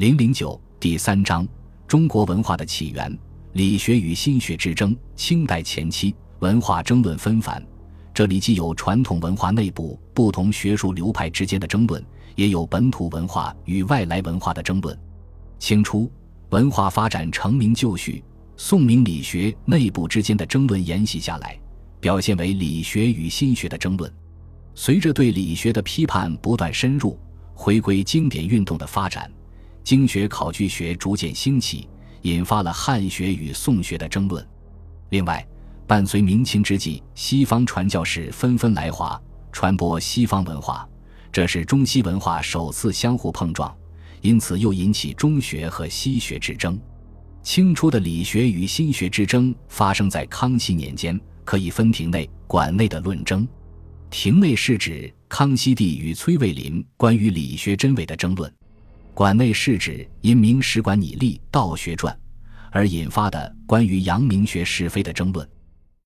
零零九第三章：中国文化的起源、理学与心学之争。清代前期，文化争论纷繁，这里既有传统文化内部不同学术流派之间的争论，也有本土文化与外来文化的争论。清初，文化发展成名就绪，宋明理学内部之间的争论沿袭下来，表现为理学与心学的争论。随着对理学的批判不断深入，回归经典运动的发展，经学考据学逐渐兴起，引发了汉学与宋学的争论。另外，伴随明清之际，西方传教士纷纷来华，传播西方文化，这是中西文化首次相互碰撞，因此又引起中学和西学之争。清初的理学与心学之争发生在康熙年间，可以分庭内、馆内的论争。庭内是指康熙帝与崔卫林关于理学真伪的争论，馆内是指因明史馆拟立《道学传》而引发的关于阳明学是非的争论。